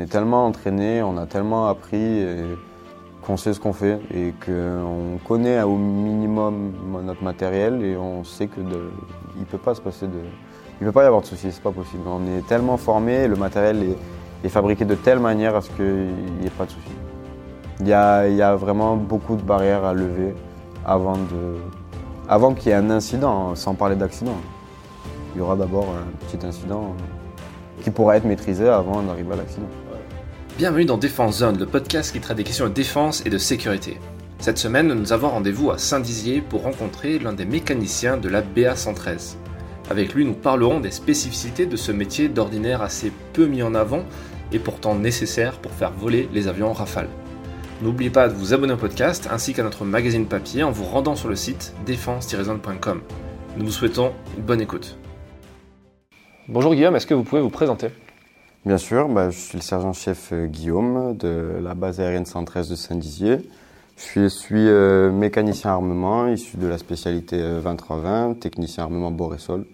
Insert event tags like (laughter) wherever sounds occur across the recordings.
est tellement entraîné, on a tellement appris qu'on sait ce qu'on fait et qu'on connaît au minimum notre matériel et on sait que de, il peut pas se passer de, il peut pas y avoir de soucis, c'est pas possible. On est tellement formé, le matériel est, fabriqué de telle manière à ce qu'il n'y ait pas de soucis. Il y a, vraiment beaucoup de barrières à lever avant avant qu'il y ait un incident, sans parler d'accident. Il y aura d'abord un petit incident qui pourra être maîtrisé avant d'arriver à l'accident. Bienvenue dans Défense Zone, le podcast qui traite des questions de défense et de sécurité. Cette semaine, nous avons rendez-vous à Saint-Dizier pour rencontrer l'un des mécaniciens de la BA113. Avec lui, nous parlerons des spécificités de ce métier d'ordinaire assez peu mis en avant et pourtant nécessaire pour faire voler les avions Rafale. N'oubliez pas de vous abonner au podcast ainsi qu'à notre magazine papier en vous rendant sur le site défense-zone.com. Nous vous souhaitons une bonne écoute. Bonjour Guillaume, est-ce que vous pouvez vous présenter? Bien sûr, bah, je suis le sergent-chef euh, Guillaume de la base aérienne 113 de Saint-Dizier. Je suis, euh, mécanicien armement, issu de la spécialité 2320, euh, technicien armement Boresol,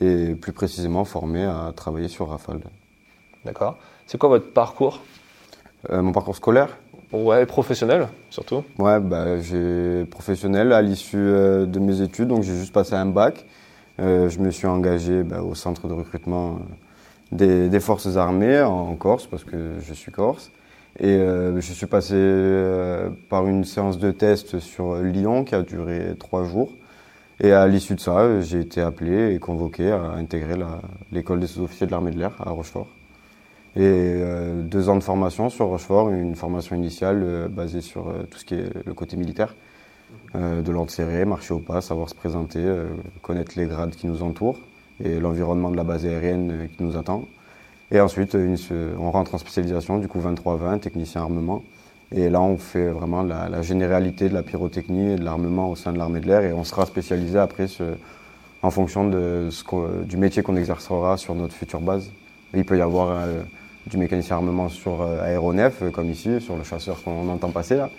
et plus précisément formé à travailler sur Rafale. D'accord. C'est quoi votre parcours? Mon parcours scolaire? Ouais, professionnel surtout. Ouais, bah, j'ai professionnel à l'issue euh, de mes études, donc j'ai juste passé un bac. Je me suis engagé bah, au centre de recrutement euh, des, forces armées en Corse parce que je suis corse. Et je suis passé par une séance de test sur Lyon qui a duré trois jours. Et à l'issue de ça, j'ai été appelé et convoqué à intégrer l'école des sous-officiers de l'armée de l'air à Rochefort. Et euh, deux ans de formation sur Rochefort, une formation initiale euh, basée sur euh, tout ce qui est le côté militaire, de l'ordre serré, marcher au pas, savoir se présenter, connaître les grades qui nous entourent et l'environnement de la base aérienne qui nous attend. Et ensuite, on rentre en spécialisation, du coup 23-20, technicien armement. Et là, on fait vraiment la, généralité de la pyrotechnie et de l'armement au sein de l'armée de l'air. Et on sera spécialisé après en fonction de ce du métier qu'on exercera sur notre future base. il peut y avoir du mécanicien armement sur euh, aéronef, euh, comme ici, sur le chasseur qu'on entend passer là.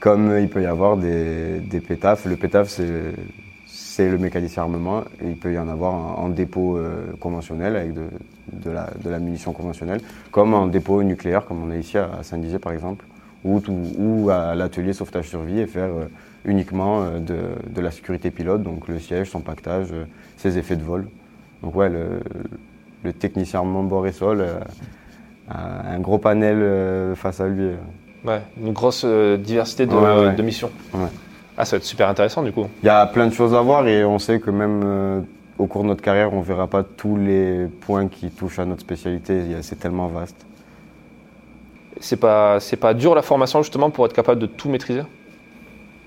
Comme euh, il peut y avoir des, des pétafs. Le pétaf, c'est le mécanicien armement. Il peut y en avoir en, dépôt conventionnel avec de, de, la, de, la, munition conventionnelle, comme en dépôt nucléaire, comme on a ici à Saint-Dizier par exemple, ou, ou à l'atelier sauvetage survie et faire uniquement de, de, la sécurité pilote, donc le siège, son pactage, ses effets de vol. Donc ouais, le, le technicien armement bord et sol un gros panel euh, face à lui. Ouais, une grosse euh, diversité de, missions. Ah, ça va être super intéressant du coup. Il y a plein de choses à voir et on sait que même euh, au cours de notre carrière, on ne verra pas tous les points qui touchent à notre spécialité. C'est tellement vaste. C'est pas, c'est pas dur la formation justement pour être capable de tout maîtriser?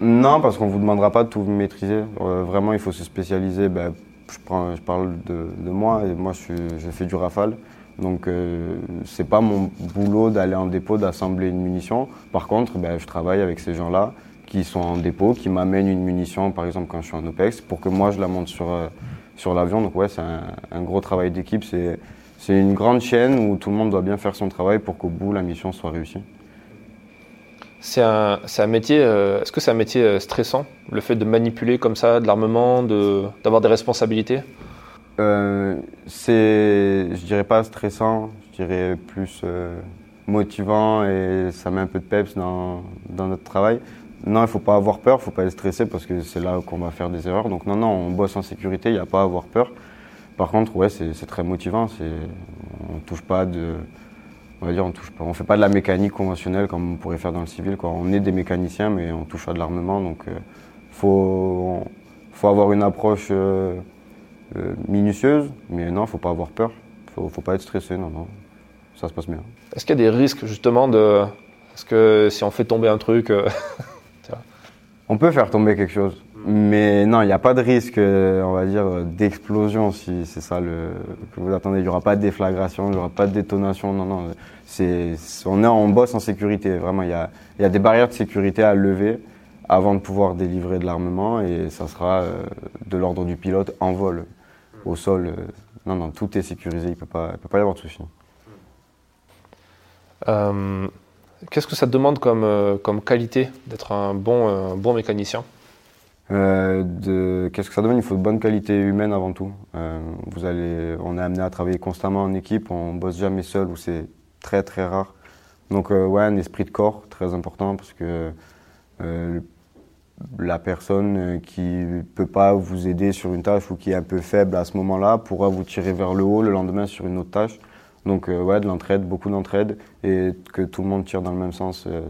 Non, parce qu'on ne vous demandera pas de tout maîtriser. vraiment, il faut se spécialiser. Ben, je, prends, je, parle de, de, moi et moi je, je fais du rafale. Donc euh, c'est pas mon boulot d'aller en dépôt, d'assembler une munition. Par contre, ben, je travaille avec ces gens-là qui sont en dépôt, qui m'amènent une munition, par exemple quand je suis en OPEX, pour que moi je la monte sur, euh, sur l'avion. Donc ouais, c'est un, gros travail d'équipe. C'est, c'est une grande chaîne où tout le monde doit bien faire son travail pour qu'au bout la mission soit réussie. C'est un, c'est un métier, euh, est-ce que c'est un métier euh, stressant, le fait de manipuler comme ça de l'armement, de, d'avoir des responsabilités? Euh, c'est, je dirais pas stressant, je dirais plus motivant et ça met un peu de peps dans, dans notre travail. Non, il faut pas avoir peur, il faut pas être stressé parce que c'est là qu'on va faire des erreurs. Donc non, non, on bosse en sécurité, il n'y a pas à avoir peur. Par contre, ouais, c'est, très motivant. On touche pas de, on va dire, on touche pas, on fait pas de la mécanique conventionnelle comme on pourrait faire dans le civil. On est des mécaniciens, mais on touche à de l'armement, donc euh, faut, avoir une approche. Euh, euh, minutieuse, mais non, faut pas avoir peur. Faut, faut pas être stressé, non, non. Ça se passe bien. Est-ce qu'il y a des risques justement de. Est-ce que si on fait tomber un truc. (laughs) Euh, on peut faire tomber quelque chose. Mais non, il n'y a pas de risque, euh, on va dire, d'explosion si c'est ça le, que vous attendez. Il n'y aura pas de déflagration, il n'y aura pas de détonation. Non, non. C'est, on, est, on bosse en sécurité. Vraiment, il y a, des barrières de sécurité à lever avant de pouvoir délivrer de l'armement et ça sera de l'ordre du pilote en vol au sol. Euh, non, non, tout est sécurisé, il ne peut, pas, y avoir de souci. Euh, qu'est-ce que ça demande comme, euh, comme qualité d'être un bon, bon mécanicien de, Qu'est-ce que ça demande? Il faut de bonne qualité humaine avant tout. vous allez, on est amené à travailler constamment en équipe, on bosse jamais seul ou c'est très très rare. Donc ouais, un esprit de corps très important parce que la personne qui ne peut pas vous aider sur une tâche ou qui est un peu faible à ce moment-là pourra vous tirer vers le haut le lendemain sur une autre tâche. Donc euh, ouais, de l'entraide, beaucoup d'entraide et que tout le monde tire dans le même sens. Euh,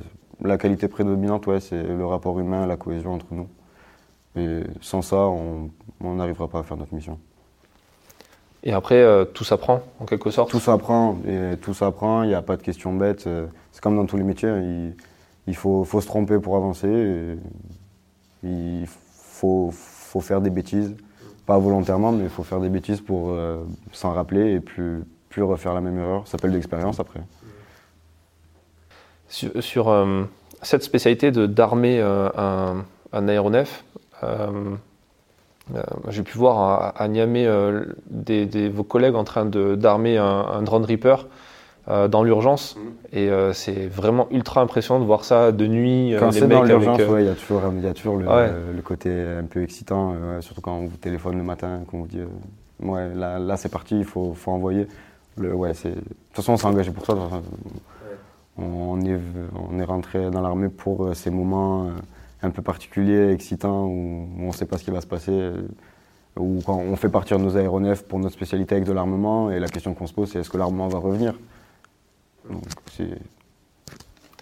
la qualité prédominante, ouais, c'est le rapport humain, la cohésion entre nous. Et sans ça, on n'arrivera pas à faire notre mission. Et après, euh, tout s'apprend, en quelque sorte Tout s'apprend, et tout s'apprend, il n'y a pas de questions bêtes. C'est comme dans tous les métiers, il, il faut, faut, se tromper pour avancer. il faut, faut, faire des bêtises, pas volontairement, mais il faut faire des bêtises pour s'en rappeler et plus, plus refaire la même erreur. Ça s'appelle d'expérience après. Sur, euh, cette spécialité d'armer euh, un, un, aéronef, euh, j'ai pu voir à, Niamey des, vos collègues en train d'armer un, un, drone Reaper dans l'urgence. Mm-hmm. Et c'est vraiment ultra impressionnant de voir ça de nuit. Quand c'est dans l'urgence, il y a toujours, y a toujours le, côté un peu excitant, surtout quand on vous téléphone le matin, qu'on vous dit ouais, là, là c'est parti, il faut, faut envoyer ouais, c'est... De toute façon, on s'est engagé pour ça. On est, on est rentré dans l'armée pour euh, ces moments euh, un peu particuliers, excitants, où on ne sait pas ce qui va se passer, euh, où quand on fait partir nos aéronefs pour notre spécialité avec de l'armement, et la question qu'on se pose, c'est est-ce que l'armement va revenir?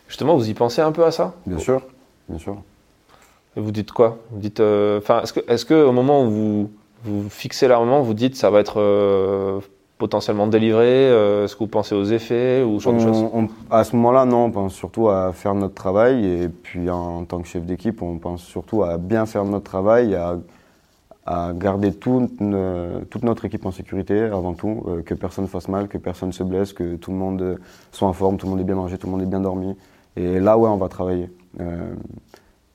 Justement, vous y pensez un peu à ça? Bien sûr, bien sûr. Et vous dites quoi? Vous dites, enfin, est-ce que, est-ce que au moment où vous, vous fixez l'armement, vous dites ça va être potentiellement délivré euh, Est-ce que vous pensez aux effets ou ce genre À ce moment-là, non, on pense surtout à faire notre travail. Et puis en, tant que chef d'équipe, on pense surtout à bien faire notre travail, à, à garder tout, toute notre équipe en sécurité avant tout, euh, que personne fasse mal, que personne se blesse, que tout le monde soit en forme, tout le monde ait bien mangé, tout le monde ait bien dormi. Et là, ouais, on va travailler. Euh,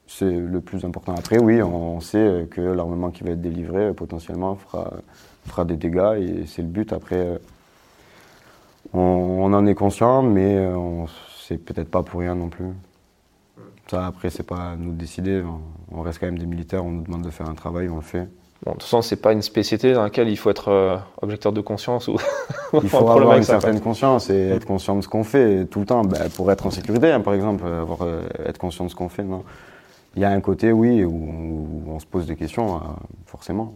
c'est le plus important. Après, oui, on sait que l'armement qui va être délivré potentiellement fera fera des dégâts et c'est le but. Après, euh, on, en est conscient, mais euh, c'est peut-être pas pour rien non plus. Ça, après, c'est pas à nous de décider. On reste quand même des militaires, on nous demande de faire un travail, on le fait. Bon, de toute façon, c'est pas une spécialité dans laquelle il faut être euh, objecteur de conscience ou. (laughs) il faut avoir une certaine conscience et être conscient de ce qu'on fait tout le temps. Ben, pour être en sécurité, hein, par exemple, avoir, être conscient de ce qu'on fait. Non. Il y a un côté, oui, où, on se pose des questions, forcément.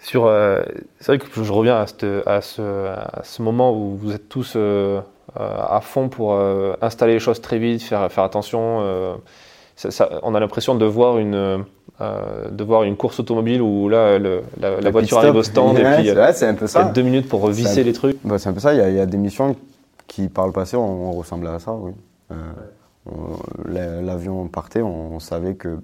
Sur, euh, c'est vrai que je reviens à, à, ce, à, ce, moment où vous êtes tous euh, euh, à fond pour installer les choses très vite, faire, faire attention. Ça, on a l'impression de voir une de voir une course automobile où là le, la, voiture arrive au stand et puis c'est un peu ça. Il y a deux minutes pour visser les trucs. Bah, c'est un peu ça. Il y, a, il y, a, des missions qui par le passé on, ressemblait à ça. Oui. L'avion partait, on, on savait que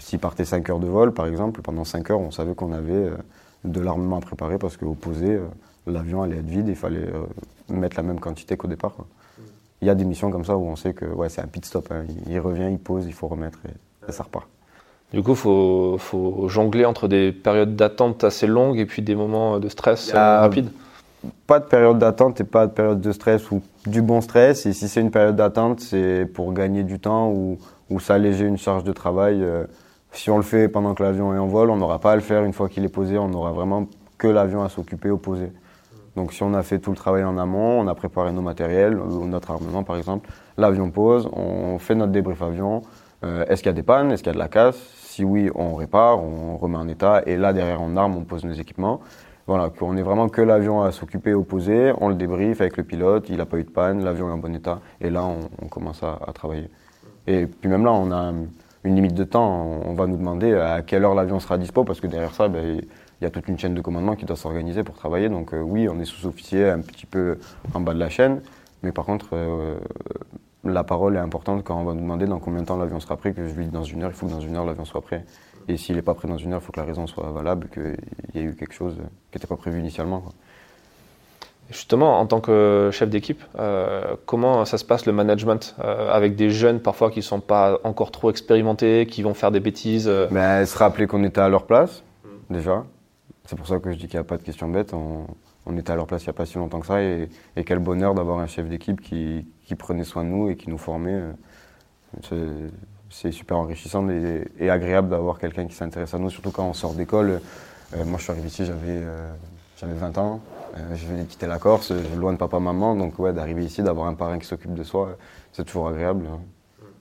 s'il partait 5 heures de vol, par exemple, pendant 5 heures, on savait qu'on avait euh, de l'armement à préparer parce qu'au posé, euh, l'avion allait être vide, il fallait euh, mettre la même quantité qu'au départ. Il y a des missions comme ça où on sait que ouais, c'est un pit stop. Hein. Il revient, il pose, il faut remettre et, ça repart. Du coup, il faut, jongler entre des périodes d'attente assez longues et puis des moments de stress rapides Pas de période d'attente et pas de période de stress ou du bon stress. Et si c'est une période d'attente, c'est pour gagner du temps ou, ou s'alléger une charge de travail. Si on le fait pendant que l'avion est en vol, on n'aura pas à le faire une fois qu'il est posé, on n'aura vraiment que l'avion à s'occuper au posé. Donc si on a fait tout le travail en amont, on a préparé nos matériels, notre armement par exemple, l'avion pose, on fait notre débrief avion. Euh, est-ce qu'il y a des pannes? Est-ce qu'il y a de la casse? Si oui, on répare, on remet en état. Et là, derrière en arme, on pose nos équipements. Voilà, qu'on est vraiment que l'avion à s'occuper au posé, on le débrief avec le pilote, il n'a pas eu de panne, l'avion est en bon état. Et là, on, commence à travailler. Et puis même là, on a une limite de temps. On va nous demander à quelle heure l'avion sera dispo parce que derrière ça, ben, il y a toute une chaîne de commandement qui doit s'organiser pour travailler. Donc euh, oui, on est sous-officier un petit peu en bas de la chaîne, mais par contre, euh, la parole est importante quand on va nous demander dans combien de temps l'avion sera prêt, que je lui dis dans une heure, il faut que dans une heure l'avion soit prêt. Et s'il n'est pas prêt dans une heure, il faut que la raison soit valable, qu'il y ait eu quelque chose qui n'était pas prévu initialement. Justement, en tant que chef d'équipe, euh, comment ça se passe le management euh, avec des jeunes parfois qui ne sont pas encore trop expérimentés, qui vont faire des bêtises euh ben, Se rappeler qu'on était à leur place, déjà. C'est pour ça que je dis qu'il n'y a pas de question bête. On, était à leur place il n'y a pas si longtemps que ça. Et, quel bonheur d'avoir un chef d'équipe qui, prenait soin de nous et qui nous formait. C'est super enrichissant et, et agréable d'avoir quelqu'un qui s'intéresse à nous, surtout quand on sort d'école. moi, je suis arrivé ici, j'avais 20 ans. Je vais quitter la Corse, loin de papa-maman, donc ouais, d'arriver ici, d'avoir un parrain qui s'occupe de soi, c'est toujours agréable. Hein.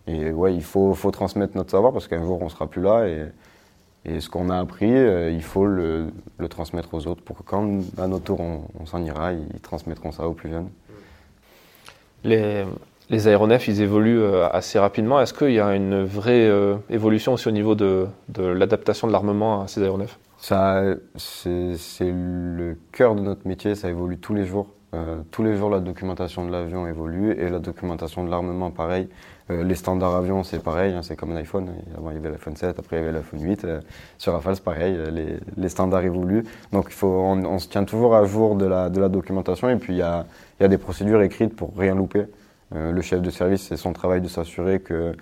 Et ouais, il faut, faut transmettre notre savoir parce qu'un jour on sera plus là et, ce qu'on a appris, il faut le, transmettre aux autres pour que quand à notre tour on, s'en ira, ils transmettront ça aux plus jeunes. Les, aéronefs, ils évoluent euh, assez rapidement. Est-ce qu'il y a une vraie euh, évolution aussi au niveau de, l'adaptation de l'armement à ces aéronefs? Ça, c'est le cœur de notre métier, ça évolue tous les jours. Euh, tous les jours, la documentation de l'avion évolue et la documentation de l'armement, pareil. les standards avions, c'est pareil, hein, c'est comme l'iPhone. Avant, il y avait l'iPhone 7, après, il y avait l'iPhone 8. sur Rafale, c'est pareil, les, standards évoluent. Donc, il faut, on, se tient toujours à jour de la, documentation et puis il y a, des procédures écrites pour rien louper. Euh, le chef de service, c'est son travail de s'assurer que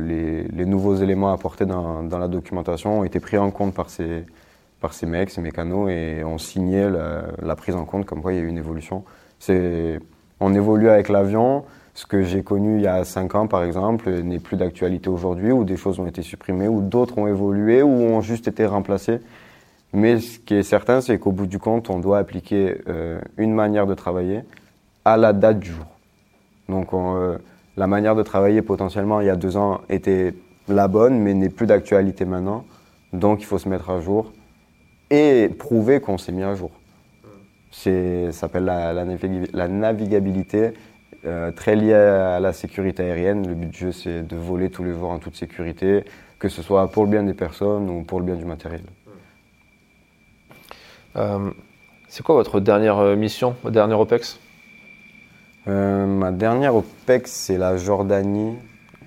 les, les, nouveaux éléments apportés dans, la documentation ont été pris en compte par ces, par ces mecs, ces mécanos, et ont signé la, prise en compte comme quoi il y a eu une évolution. On évolue avec l'avion. Ce que j'ai connu il y a 5 ans, par exemple, n'est plus d'actualité aujourd'hui, où des choses ont été supprimées, ou d'autres ont évolué, ou ont juste été remplacées. Mais ce qui est certain, c'est qu'au bout du compte, on doit appliquer euh, une manière de travailler à la date du jour. Donc euh, la manière de travailler potentiellement il y a deux ans était la bonne, mais n'est plus d'actualité maintenant. Donc il faut se mettre à jour et prouver qu'on s'est mis à jour. Ça s'appelle la, la, navigabilité, euh, très liée à la sécurité aérienne. Le but du jeu, c'est de voler tous les jours en toute sécurité, que ce soit pour le bien des personnes ou pour le bien du matériel. Euh, c'est quoi votre dernière mission, votre dernier OPEX? Euh, ma dernière OPEX, c'est la Jordanie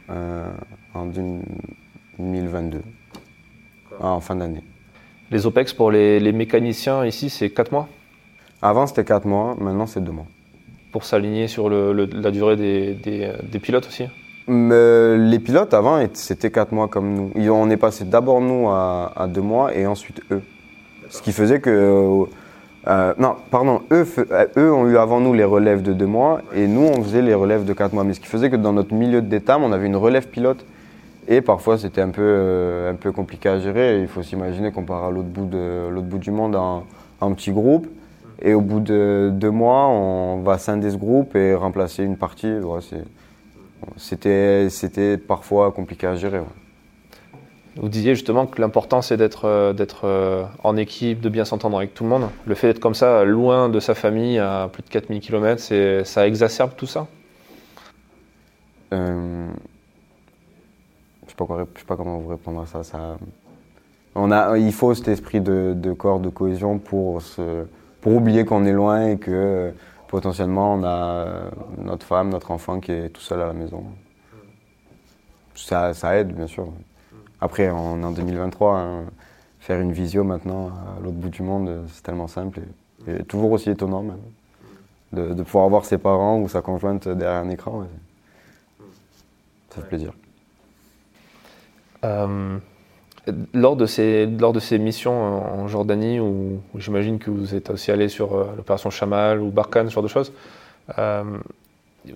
euh, en 2022, en fin d'année. Les OPEX pour les, mécaniciens ici, c'est 4 mois? Avant, c'était 4 mois, maintenant, c'est 2 mois. Pour s'aligner sur la durée des, pilotes aussi? Les pilotes, avant, c'était 4 mois comme nous. On est passé d'abord nous à, à 2 mois et ensuite eux. Ce qui faisait que euh, non, pardon, eux, euh, eux, ont eu avant nous les relèves de deux mois et nous, on faisait les relèves de quatre mois. Mais ce qui faisait que dans notre milieu de détam, on avait une relève pilote et parfois c'était un peu, euh, un peu compliqué à gérer. Il faut s'imaginer qu'on part à l'autre bout, bout du monde en, en petit groupe et au bout de deux mois, on va scinder ce groupe et remplacer une partie. c'était, c'était parfois compliqué à gérer. Vous disiez justement que l'important c'est d'être euh, d'être euh, en équipe, de bien s'entendre avec tout le monde. Le fait d'être comme ça, loin de sa famille, à plus de 4000 km, ça exacerbe tout ça? Euh, Je ne sais, pas comment vous répondre à ça. on a, il faut cet esprit de, corps, de cohésion pour, pour oublier qu'on est loin et que potentiellement on a notre femme, notre enfant qui est tout seul à la maison. Ça aide bien sûr. Après, on est en 2023, hein, faire une visio maintenant à l'autre bout du monde, c'est tellement simple et, toujours aussi étonnant même. De, pouvoir voir ses parents ou sa conjointe derrière un écran, ça fait plaisir. Euh, lors, de ces, lors de ces missions en Jordanie, où, j'imagine que vous êtes aussi allé sur euh, l'opération Chamal ou Barkhane, ce genre de choses, euh,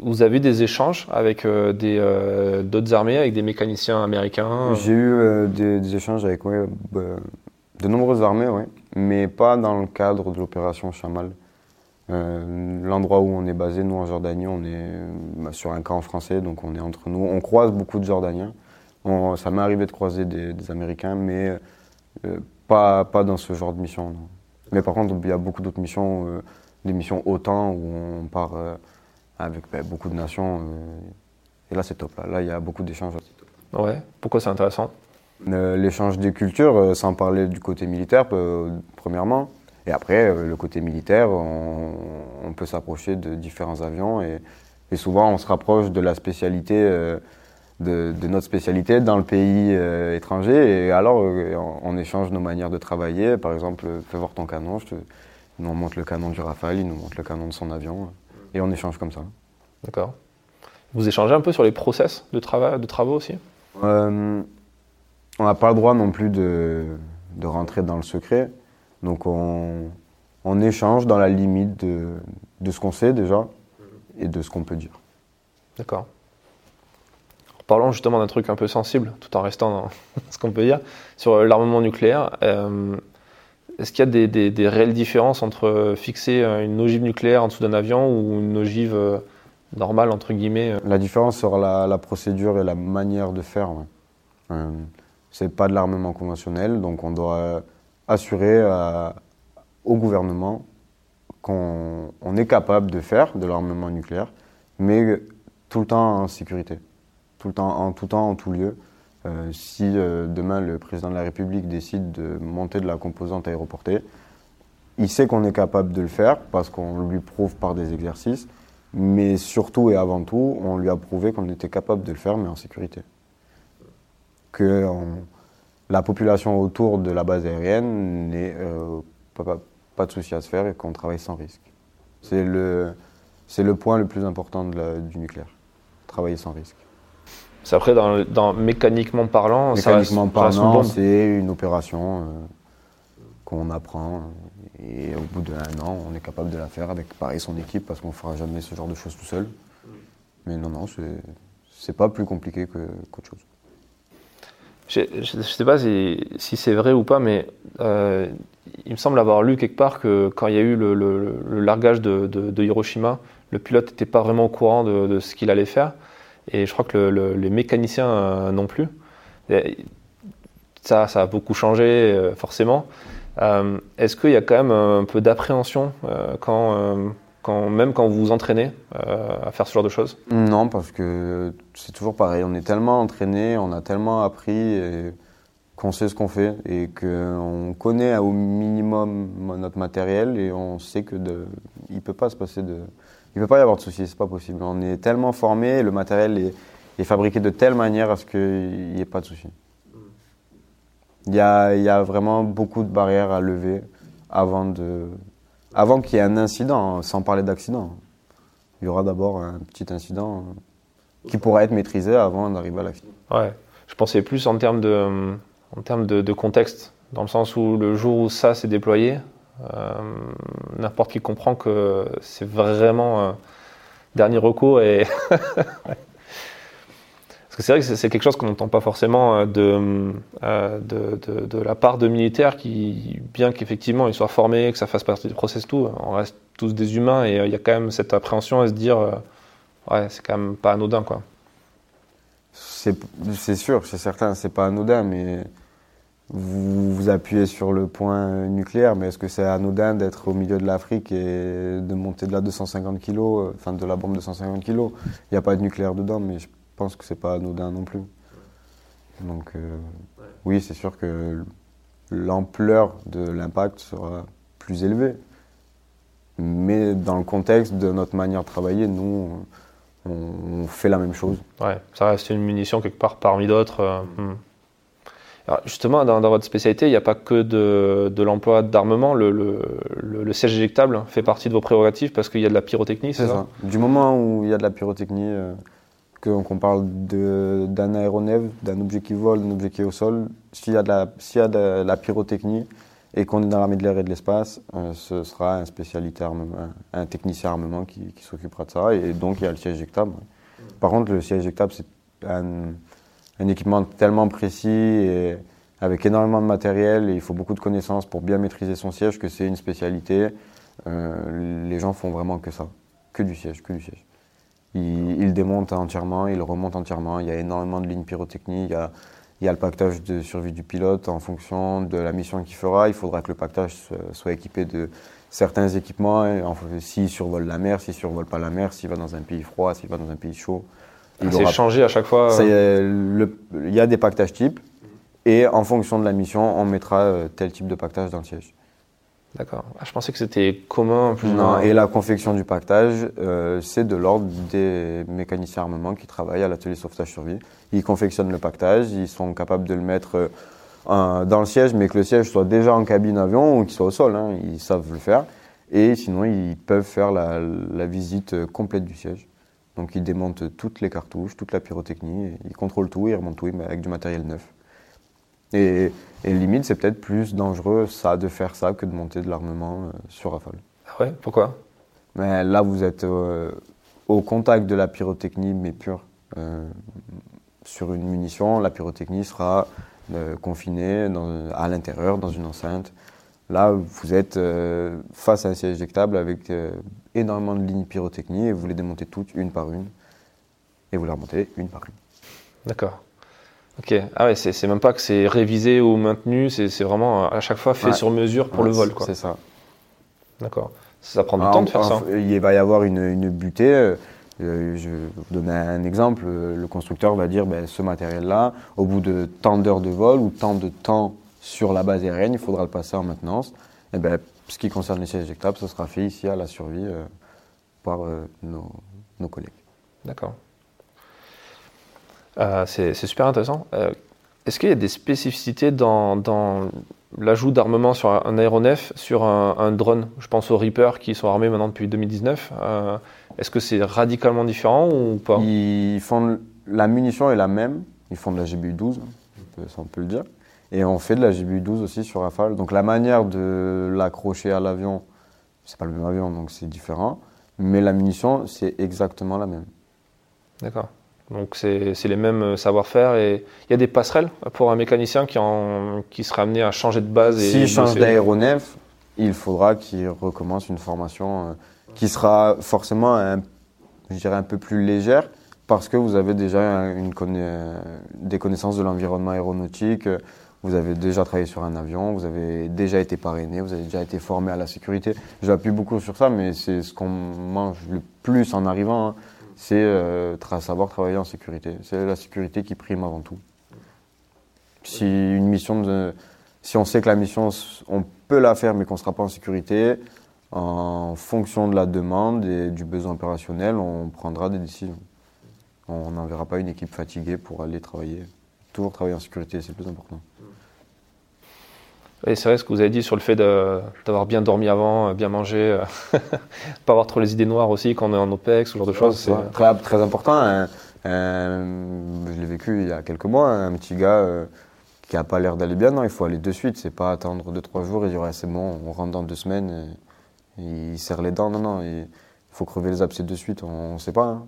vous avez des échanges avec euh, euh, d'autres armées, avec des mécaniciens américains? J'ai eu euh, des, échanges avec bah, de nombreuses armées, oui, mais pas dans le cadre de l'opération Chamal. L'endroit où on est basé, nous en Jordanie, on est bah, sur un camp français, donc on est entre nous. On croise beaucoup de Jordaniens. ça m'est arrivé de croiser des, Américains, mais pas, pas dans ce genre de mission. Mais par contre, il y a beaucoup d'autres missions, des missions OTAN où on part avec ben, beaucoup de nations. Euh, et là, c'est top. Là, il y a beaucoup d'échanges. Ouais. Pourquoi c'est intéressant? Euh, L'échange des cultures, euh, sans parler du côté militaire, premièrement. Et après, le côté militaire, on, peut s'approcher de différents avions. Et, souvent, on se rapproche de la spécialité, de, notre spécialité dans le pays étranger. Et alors, on, échange nos manières de travailler. Par exemple, fais voir ton canon. Je te, nous, on monte le canon du Rafale, il nous montre le canon de son avion et on échange comme ça. D'accord. Vous échangez un peu sur les process de, travail, de travaux aussi? Euh, On n'a pas le droit non plus de, de, rentrer dans le secret. Donc on, on échange dans la limite de, de ce qu'on sait déjà et de ce qu'on peut dire. D'accord. Parlons justement d'un truc un peu sensible, tout en restant dans (laughs) ce qu'on peut dire, sur l'armement nucléaire. Euh, est-ce qu'il y a des, réelles différences entre fixer une ogive nucléaire en dessous d'un avion ou une ogive normale, entre guillemets La différence sera la, procédure et la manière de faire. Euh, c'est pas de l'armement conventionnel, donc on doit assurer au gouvernement qu'on est capable de faire de l'armement nucléaire, mais tout le temps en sécurité, tout le en tout temps, en tout lieu. Euh, si euh, demain le président de la République décide de monter de la composante aéroportée, il sait qu'on est capable de le faire parce qu'on lui prouve par des exercices, mais surtout et avant tout, on lui a prouvé qu'on était capable de le faire, mais en sécurité. Que la population autour de la base aérienne n'ait euh, pas, de souci à se faire et qu'on travaille sans risque. C'est le point le plus important du nucléaire, travailler sans risque. C'est après, dans, mécaniquement parlant, mécaniquement parlant, c'est une opération euh, qu'on apprend et au bout d'un an, on est capable de la faire avec pareil son équipe parce qu'on ne fera jamais ce genre de choses tout seul. Mais non, non, c'est pas plus compliqué qu'autre chose. Je ne sais pas si, c'est vrai ou pas, mais euh, il me semble avoir lu quelque part que quand il y a eu le, largage de, Hiroshima, le pilote n'était pas vraiment au courant de, ce qu'il allait faire. Et je crois que les mécaniciens euh, non plus. ça, ça a beaucoup changé, euh, forcément. Euh, est-ce qu'il y a quand même un peu d'appréhension quand, quand, même quand vous vous entraînez à faire ce genre de choses? Non, parce que c'est toujours pareil. On est tellement entraîné, on a tellement appris qu'on sait ce qu'on fait et qu'on connaît au minimum notre matériel et on sait que de, il peut pas se passer de, il peut pas y avoir de soucis, c'est pas possible. On est tellement formé, le matériel est, fabriqué de telle manière à ce qu'il n'y ait pas de soucis. Il y a, vraiment beaucoup de barrières à lever avant, qu'il y ait un incident, sans parler d'accident. Il y aura d'abord un petit incident qui pourra être maîtrisé avant d'arriver à l'accident. Ouais, je pensais plus en termes de, contexte, dans le sens où le jour où ça s'est déployé, n'importe qui comprend que c'est vraiment euh, dernier recours et (laughs) c'est vrai que c'est quelque chose qu'on n'entend pas forcément euh, euh, de, de, la part de militaires qui, bien qu'effectivement ils soient formés, que ça fasse partie du process tout, on reste tous des humains et euh, il y a quand même cette appréhension à se dire, ouais, c'est quand même pas anodin quoi. C'est sûr, c'est certain, c'est pas anodin, mais vous vous appuyez sur le point nucléaire, mais est-ce que c'est anodin d'être au milieu de l'Afrique et de monter de la 250 kg, enfin de la bombe de 150 kg Il n'y a pas de nucléaire dedans, mais je pense que c'est pas anodin non plus. Donc euh, oui, c'est sûr que l'ampleur de l'impact sera plus élevée. Mais dans le contexte de notre manière de travailler, nous, on, fait la même chose. Ouais, ça reste une munition quelque part parmi d'autres. Euh, hmm. Justement, dans, votre spécialité, il n'y a pas que de, de l'emploi d'armement. Le, le, siège éjectable fait partie de vos prérogatives parce qu'il y a de la pyrotechnie, c'est ça, Du moment où il y a de la pyrotechnie, euh, qu'on parle d'un aéronef, d'un objet qui vole, d'un objet qui est au sol, s'il y a de la, y a de la pyrotechnie et qu'on est dans l'armée de l'air et de l'espace, euh, ce sera un spécialité armement, un technicien armement qui, s'occupera de ça. Et donc il y a le siège éjectable. Par contre, le siège éjectable, c'est un, équipement tellement précis et avec énormément de matériel il faut beaucoup de connaissances pour bien maîtriser son siège que c'est une spécialité. Euh, les gens font vraiment que ça, que du siège, que du siège. Il, démonte entièrement, il remonte entièrement. Il y a énormément de lignes pyrotechniques. Il y a, le pactage de survie du pilote en fonction de la mission qu'il fera. Il faudra que le pactage soit équipé de certains équipements. S'il survole la mer, s'il survole pas la mer, s'il va dans un pays froid, s'il va dans un pays chaud. Il C'est changé à chaque fois. il y a des pactages types. Et en fonction de la mission, on mettra euh, tel type de pactage dans le siège. D'accord. Ah, je pensais que c'était commun. Plus non, et la confection du pactage, euh, c'est de l'ordre des mécaniciens armement qui travaillent à l'atelier sauvetage survie. Ils confectionnent le pactage, ils sont capables de le mettre euh, dans le siège, mais que le siège soit déjà en cabine avion ou qu'il soit au sol. Hein, ils savent le faire. Et sinon, ils peuvent faire la, la, visite complète du siège. Donc, ils démontent toutes les cartouches, toute la pyrotechnie, ils contrôlent tout, ils remontent tout avec du matériel neuf. Et, limite, c'est peut-être plus dangereux ça de faire ça que de monter de l'armement euh, sur Rafale. Ah ouais? Pourquoi? Mais Là, vous êtes euh, au contact de la pyrotechnie, mais pure. Euh, sur une munition, la pyrotechnie sera confinée à l'intérieur, dans une enceinte. Là, vous êtes face à un siège éjectable avec énormément de lignes pyrotechniques et vous les démontez toutes une par une et vous les remontez une par une. D'accord. Ok. Ah ouais, c'est même pas que c'est révisé ou maintenu, c'est vraiment à chaque fois fait sur mesure pour le vol. C'est ça. D'accord. Ça prend du temps de faire ça. Il va y avoir une, une butée. Euh, je vais vous donner un exemple. Le constructeur va dire ben, ce matériel-là, au bout de tant d'heures de vol ou tant de temps sur la base aérienne, il faudra le passer en maintenance. Et ben, ce qui concerne les sièges éjectables, ça sera fait ici à la survie euh, par euh, nos, nos, collègues. D'accord. c'est super intéressant. Est-ce qu'il y a des spécificités dans, dans l'ajout d'armement sur un aéronef sur un, drone? Je pense aux Reaper qui sont armés maintenant depuis 2019. Euh, est-ce que c'est radicalement différent ou pas? Ils font la munition est la même. Ils font de la GBU 12, ça on peut le dire. Et on fait de la GBU 12 aussi sur Rafale. Donc la manière de l'accrocher à l'avion, c'est pas le même avion, donc c'est différent. Mais la munition, c'est exactement la même. D'accord. Donc c'est les mêmes euh, savoir-faire et il y a des passerelles pour un mécanicien qui, en, qui serait amené à changer de base. S'il change d'aéronef, il faudra qu'il recommence une formation euh, qui sera forcément, un, je dirais, un peu plus légère parce que vous avez déjà une des connaissances de l'environnement aéronautique, vous avez déjà travaillé sur un avion, vous avez déjà été parrainé, vous avez déjà été formé à la sécurité. J'appuie beaucoup sur ça, mais c'est ce qu'on mange le plus en arrivant. Hein c'est euh, savoir travailler en sécurité. C'est la sécurité qui prime avant tout. Si une mission si on sait que la mission, on peut la faire mais qu'on ne sera pas en sécurité, en fonction de la demande et du besoin opérationnel, on prendra des décisions. On n'enverra pas une équipe fatiguée pour aller travailler. Toujours travailler en sécurité, c'est le plus important. Et c'est vrai ce que vous avez dit sur le fait d'avoir bien dormi avant, euh, bien mangé, euh, (laughs) pas avoir trop les idées noires aussi quand on est en OPEX, ce genre de choses. C'est très, très important. Hein. Euh, je l'ai vécu il y a quelques mois, un petit gars qui n'a pas l'air d'aller bien. Non, il faut aller de suite. C'est pas attendre 2-3 jours et dire c'est bon, on rentre dans deux semaines. il serre les dents. Non, non, il faut crever les abcès de suite. On ne sait pas. Hein.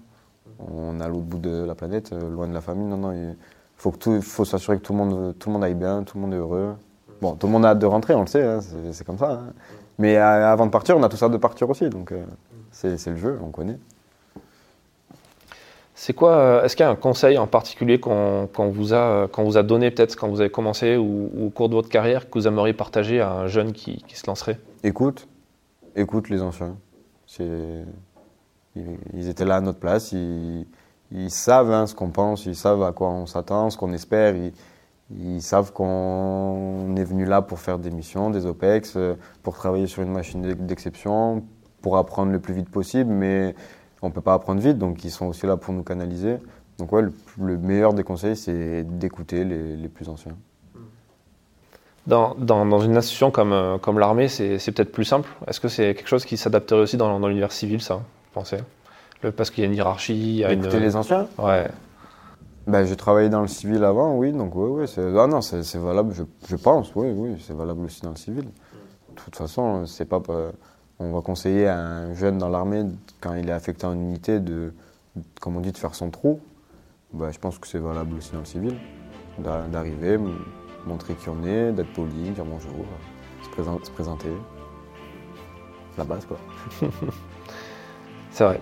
On est à l'autre bout de la planète, loin de la famille. Non, non, il faut, faut s'assurer que tout le, monde, tout le monde aille bien, tout le monde est heureux. Bon, tout le monde a hâte de rentrer, on le sait, hein, c'est comme ça. Hein. Mais euh, avant de partir, on a tous hâte de partir aussi, donc euh, c'est le jeu, on connaît. C'est quoi euh, Est-ce qu'il y a un conseil en particulier qu'on vous, a, vous a donné peut-être quand vous avez commencé ou, au cours de votre carrière que vous aimeriez partager à un jeune qui, se lancerait? Écoute, écoute les anciens. Ils, ils, étaient là à notre place, ils, savent hein, ce qu'on pense, ils savent à quoi on s'attend, ce qu'on espère. Ils savent qu'on est venu là pour faire des missions, des OPEX, euh, pour travailler sur une machine d'exception, pour apprendre le plus vite possible, mais on ne peut pas apprendre vite, donc ils sont aussi là pour nous canaliser. Donc ouais, le, meilleur des conseils, c'est d'écouter les, plus anciens. Dans, une institution comme, euh, comme l'armée, c'est peut-être plus simple. Est-ce que c'est quelque chose qui s'adapterait aussi dans, dans l'univers civil, ça, vous Parce qu'il y a une hiérarchie. Il y a Écouter les anciens Ouais. Ben, j'ai travaillé dans le civil avant, oui, donc oui, oui, c'est, ah non, c'est, valable, je, je, pense, oui, oui, c'est valable aussi dans le civil. De toute façon, c'est pas, on va conseiller à un jeune dans l'armée, quand il est affecté en unité, de, comme on dit, de faire son trou. Ben, je pense que c'est valable aussi dans le civil, d'arriver, montrer qui on est, d'être poli, dire bonjour, se présenter. La base, quoi. (laughs) c'est vrai.